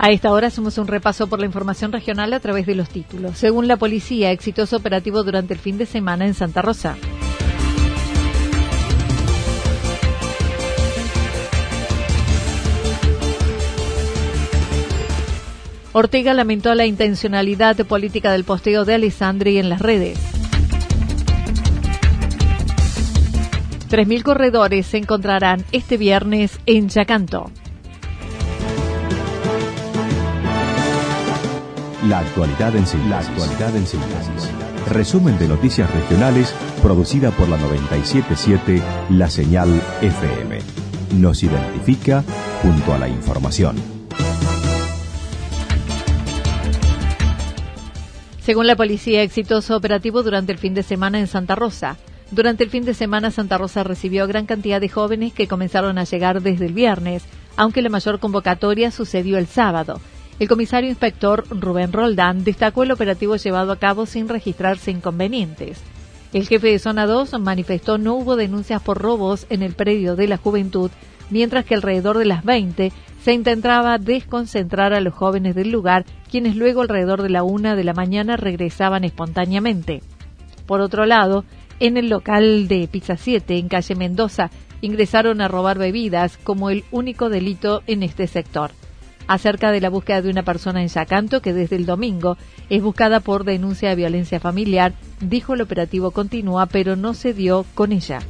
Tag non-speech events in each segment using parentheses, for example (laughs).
A esta hora hacemos un repaso por la información regional a través de los títulos. Según la policía, exitoso operativo durante el fin de semana en Santa Rosa. Ortega lamentó la intencionalidad política del posteo de Alessandri en las redes. 3.000 corredores se encontrarán este viernes en Yacanto. La actualidad en síntesis. La en Resumen de noticias regionales producida por la 977 La Señal FM. Nos identifica junto a la información. Según la policía, exitoso operativo durante el fin de semana en Santa Rosa. Durante el fin de semana, Santa Rosa recibió gran cantidad de jóvenes que comenzaron a llegar desde el viernes, aunque la mayor convocatoria sucedió el sábado. El comisario inspector Rubén Roldán destacó el operativo llevado a cabo sin registrarse inconvenientes. El jefe de Zona 2 manifestó no hubo denuncias por robos en el predio de la juventud, mientras que alrededor de las 20 se intentaba desconcentrar a los jóvenes del lugar, quienes luego alrededor de la una de la mañana regresaban espontáneamente. Por otro lado, en el local de Pizza 7, en calle Mendoza, ingresaron a robar bebidas como el único delito en este sector acerca de la búsqueda de una persona en Yacanto que desde el domingo es buscada por denuncia de violencia familiar. Dijo el operativo continúa, pero no se dio con ella.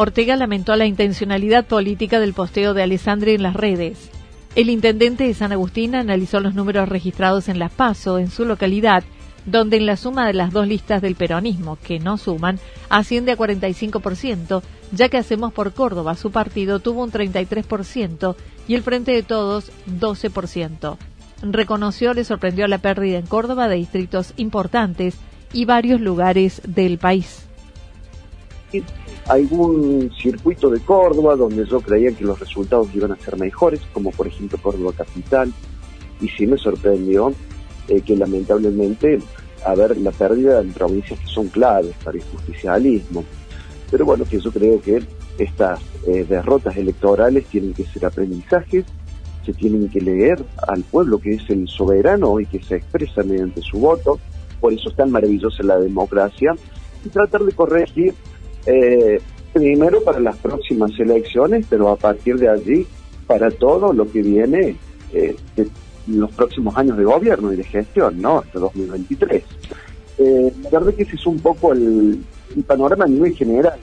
Ortega lamentó la intencionalidad política del posteo de Alessandri en las redes. El intendente de San Agustín analizó los números registrados en Las Paso, en su localidad, donde en la suma de las dos listas del peronismo, que no suman, asciende a 45%, ya que Hacemos por Córdoba, su partido tuvo un 33% y el Frente de Todos 12%. Reconoció, le sorprendió la pérdida en Córdoba de distritos importantes y varios lugares del país. Algún circuito de Córdoba donde yo creía que los resultados iban a ser mejores, como por ejemplo Córdoba Capital, y sí me sorprendió eh, que lamentablemente a ver la pérdida de provincias que son claves para el justicialismo. Pero bueno, que yo creo que estas eh, derrotas electorales tienen que ser aprendizajes, se tienen que leer al pueblo que es el soberano y que se expresa mediante su voto, por eso es tan maravillosa la democracia, y tratar de corregir eh, primero para las próximas elecciones, pero a partir de allí para todo lo que viene eh, los próximos años de gobierno y de gestión, ¿no? Hasta 2023. Eh, la verdad que ese es un poco el, panorama a nivel general.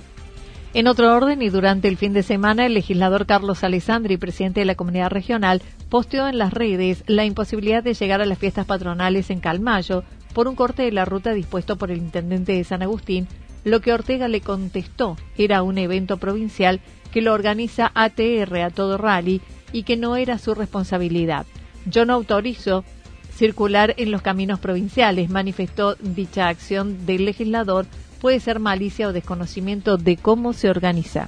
En otro orden, y durante el fin de semana, el legislador Carlos Alessandri, presidente de la comunidad regional, posteó en las redes la imposibilidad de llegar a las fiestas patronales en Calmayo por un corte de la ruta dispuesto por el intendente de San Agustín, lo que Ortega le contestó era un evento provincial que lo organiza ATR a todo rally y que no era su responsabilidad. Yo no autorizo circular en los caminos provinciales, manifestó dicha acción del legislador, puede ser malicia o desconocimiento de cómo se organiza.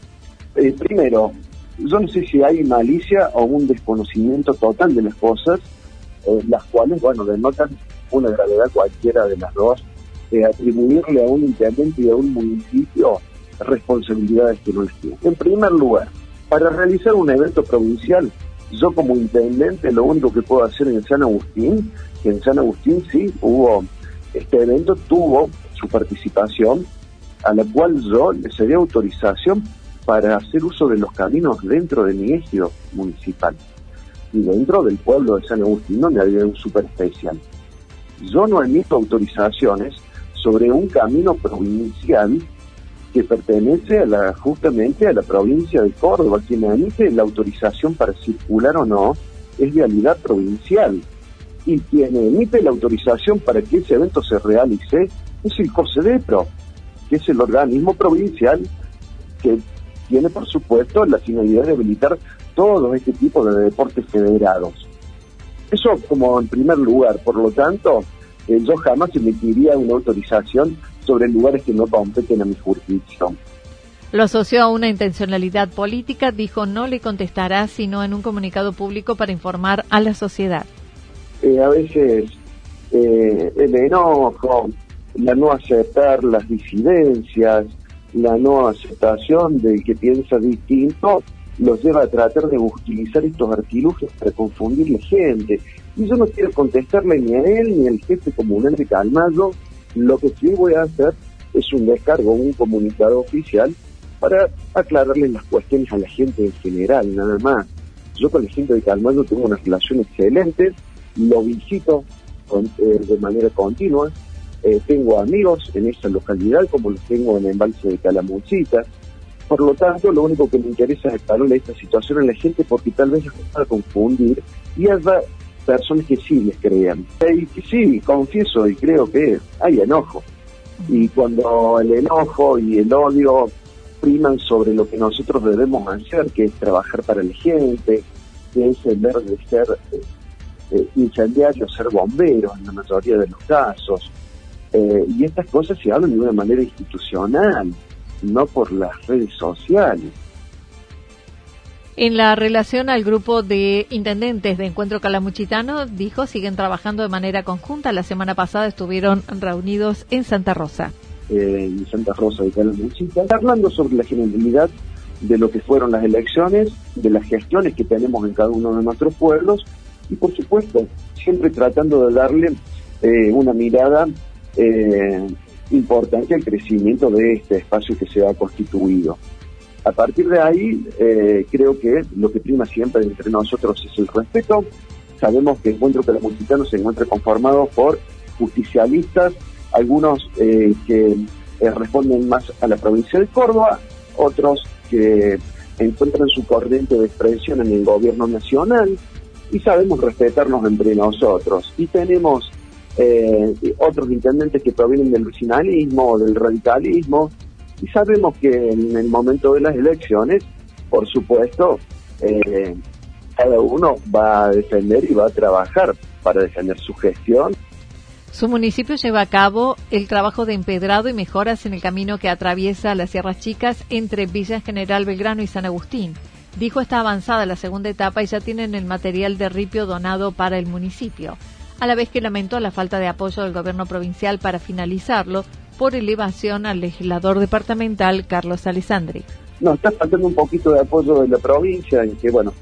Eh, primero, yo no sé si hay malicia o un desconocimiento total de las cosas, eh, las cuales, bueno, denotan una gravedad cualquiera de las dos, eh, atribuirle a un intendente y a un municipio responsabilidades que no les. En primer lugar, para realizar un evento provincial Yo como intendente lo único que puedo hacer en San Agustín, que en San Agustín sí hubo, este evento tuvo su participación, a la cual yo le cedí autorización para hacer uso de los caminos dentro de mi ejido municipal y dentro del pueblo de San Agustín, donde había un super especial. Yo no emito autorizaciones sobre un camino provincial que pertenece a la, justamente a la provincia de Córdoba. Quien emite la autorización para circular o no es vialidad provincial. Y quien emite la autorización para que ese evento se realice es el COSEDEPRO, que es el organismo provincial que tiene, por supuesto, la finalidad de habilitar todo este tipo de deportes federados. Eso como en primer lugar, por lo tanto, eh, yo jamás emitiría una autorización sobre lugares que no competen a mi jurisdicción. Lo asoció a una intencionalidad política, dijo no le contestará sino en un comunicado público para informar a la sociedad. Eh, a veces eh, el enojo, la no aceptar las disidencias, la no aceptación del que piensa distinto, los lleva a tratar de utilizar estos artilugios para confundir la gente. Y yo no quiero contestarle ni a él ni al jefe comunal de Calmayo. Lo que sí voy a hacer es un descargo, un comunicado oficial para aclararle las cuestiones a la gente en general, nada más. Yo con la gente de Calmayo tengo una relación excelente, lo visito eh, de manera continua, eh, tengo amigos en esa localidad como los tengo en el embalse de Calamuchita, por lo tanto, lo único que me interesa es aclararle esta situación a la gente porque tal vez les a confundir y haya personas que sí les crean. Y sí, confieso y creo que hay enojo. Y cuando el enojo y el odio priman sobre lo que nosotros debemos hacer, que es trabajar para la gente, que es el ver de ser eh, incendiarios, ser bomberos en la mayoría de los casos. Eh, y estas cosas se hablan de una manera institucional no por las redes sociales. En la relación al grupo de intendentes de Encuentro Calamuchitano, dijo, siguen trabajando de manera conjunta. La semana pasada estuvieron reunidos en Santa Rosa. Eh, en Santa Rosa de Calamuchita, hablando sobre la generalidad de lo que fueron las elecciones, de las gestiones que tenemos en cada uno de nuestros pueblos y, por supuesto, siempre tratando de darle eh, una mirada eh, importante el crecimiento de este espacio que se ha constituido. A partir de ahí, eh, creo que lo que prima siempre entre nosotros es el respeto. Sabemos que Encuentro Calamuchitano se encuentra conformado por justicialistas, algunos eh, que eh, responden más a la provincia de Córdoba, otros que encuentran su corriente de expresión en el gobierno nacional y sabemos respetarnos entre nosotros. Y tenemos otros intendentes que provienen del vecinalismo del radicalismo, y sabemos que en el momento de las elecciones, por supuesto, eh, cada uno va a defender y va a trabajar para defender su gestión. Su municipio lleva a cabo el trabajo de empedrado y mejoras en el camino que atraviesa las Sierras Chicas entre Villa General Belgrano y San Agustín. Dijo está avanzada la segunda etapa y ya tienen el material de ripio donado para el municipio a la vez que lamentó la falta de apoyo del gobierno provincial para finalizarlo por elevación al legislador departamental Carlos Alessandri. No, está faltando un poquito de apoyo de la provincia en que, bueno,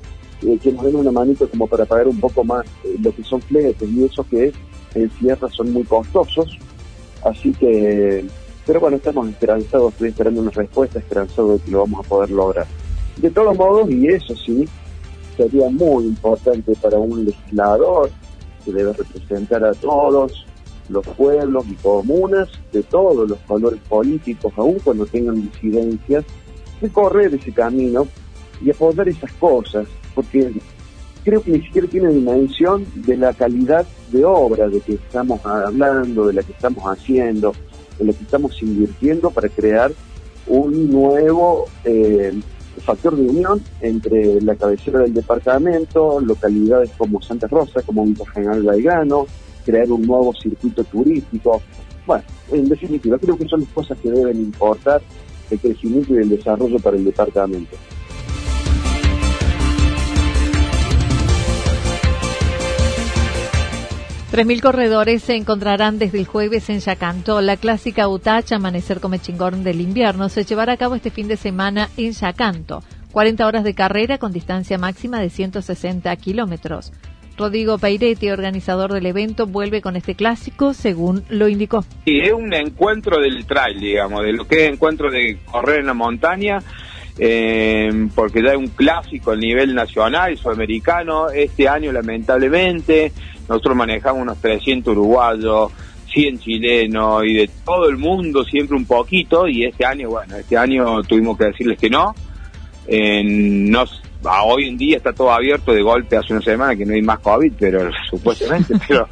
eh, que nos den una manito como para pagar un poco más eh, lo que son fletes y eso que en ciertas son muy costosos. Así que, pero bueno, estamos esperanzados, estoy esperando una respuesta, esperanzado de que lo vamos a poder lograr. De todos modos, y eso sí, sería muy importante para un legislador que debe representar a todos los pueblos y comunas de todos los colores políticos, aun cuando tengan disidencias, recorrer ese camino y apoyar esas cosas, porque creo que ni siquiera tiene dimensión de la calidad de obra de que estamos hablando, de la que estamos haciendo, de la que estamos invirtiendo para crear un nuevo eh, factor de unión entre la cabecera del departamento, localidades como Santa Rosa, como Villa General Baigano, crear un nuevo circuito turístico. Bueno, en definitiva, creo que son las cosas que deben importar el crecimiento y el desarrollo para el departamento. 3.000 corredores se encontrarán desde el jueves en Yacanto. La clásica Utacha Amanecer Come Chingón del invierno se llevará a cabo este fin de semana en Yacanto. 40 horas de carrera con distancia máxima de 160 kilómetros. Rodrigo Peiretti, organizador del evento, vuelve con este clásico, según lo indicó. Sí, es un encuentro del trail, digamos, de lo que es encuentro de correr en la montaña, eh, porque ya es un clásico a nivel nacional sudamericano. Este año, lamentablemente, nosotros manejamos unos 300 uruguayos, 100 chilenos y de todo el mundo siempre un poquito, y este año, bueno, este año tuvimos que decirles que no. Eh, nos hoy en día está todo abierto de golpe hace una semana que no hay más COVID, pero (laughs) supuestamente, pero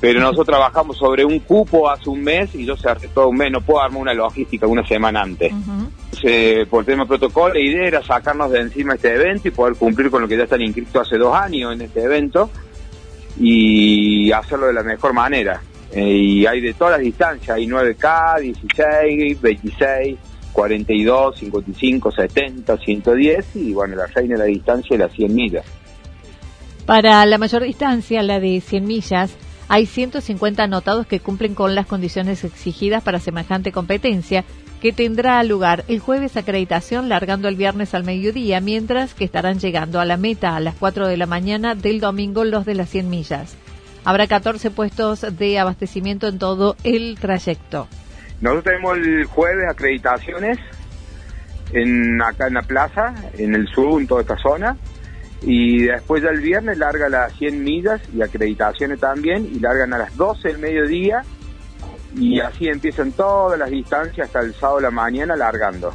pero nosotros trabajamos sobre un cupo hace un mes y yo cerré todo un mes, no puedo armar una logística una semana antes. por tema de protocolo, la idea era sacarnos de encima este evento y poder cumplir con lo que ya están inscritos hace dos años en este evento y hacerlo de la mejor manera. Eh, y hay de todas las distancias, hay 9K, 16, 26, 42, 55, 70, 110 y bueno, la reina de la distancia es las 100 millas. Para la mayor distancia, la de 100 millas, hay 150 anotados que cumplen con las condiciones exigidas para semejante competencia, que tendrá lugar el jueves acreditación largando el viernes al mediodía, mientras que estarán llegando a la meta a las 4 de la mañana del domingo los de las 100 millas. Habrá 14 puestos de abastecimiento en todo el trayecto. Nosotros tenemos el jueves acreditaciones en acá en la plaza, en el sur, en toda esta zona. Y después ya el viernes larga las 100 millas y acreditaciones también, y largan a las 12 del mediodía y así empiezan todas las distancias hasta el sábado de la mañana largando.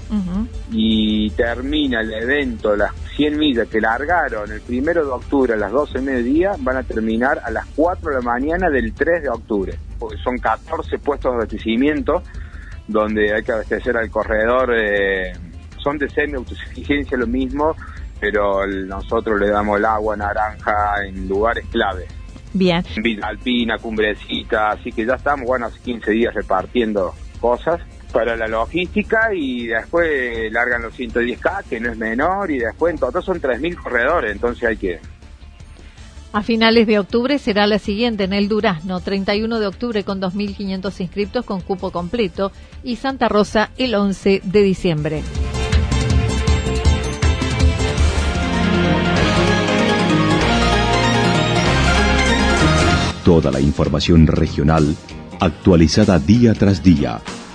Y termina el evento, las 100 millas que largaron el primero de octubre a las 12 del mediodía, van a terminar a las 4 de la mañana del 3 de octubre, porque son 14 puestos de abastecimiento donde hay que abastecer al corredor, eh, son de semi-autosuficiencia lo mismo, pero nosotros le damos el agua naranja en lugares claves. Bien. Villa Alpina, Cumbrecita, así que ya estamos, bueno, hace 15 días repartiendo cosas para la logística y después largan los 110K, que no es menor, y después en total son 3.000 corredores, entonces hay que... A finales de octubre será la siguiente en el Durazno, 31 de octubre con 2.500 inscriptos con cupo completo y Santa Rosa el 11 de diciembre. Toda la información regional actualizada día tras día.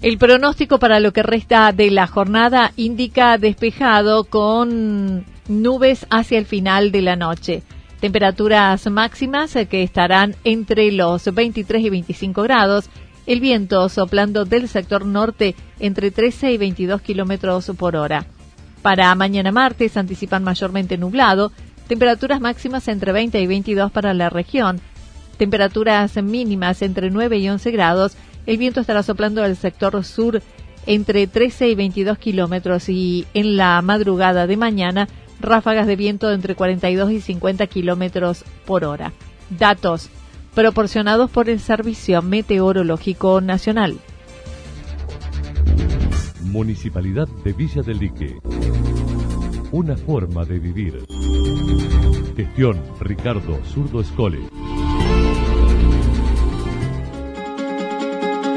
El pronóstico para lo que resta de la jornada indica despejado con nubes hacia el final de la noche. Temperaturas máximas que estarán entre los 23 y 25 grados. El viento soplando del sector norte entre 13 y 22 kilómetros por hora. Para mañana martes anticipan mayormente nublado. Temperaturas máximas entre 20 y 22 para la región. Temperaturas mínimas entre 9 y 11 grados el viento estará soplando del sector sur entre 13 y 22 kilómetros y en la madrugada de mañana ráfagas de viento entre 42 y 50 kilómetros por hora. Datos proporcionados por el Servicio Meteorológico Nacional. Municipalidad de Villa del Lique. Una forma de vivir. Gestión Ricardo Zurdo Escole.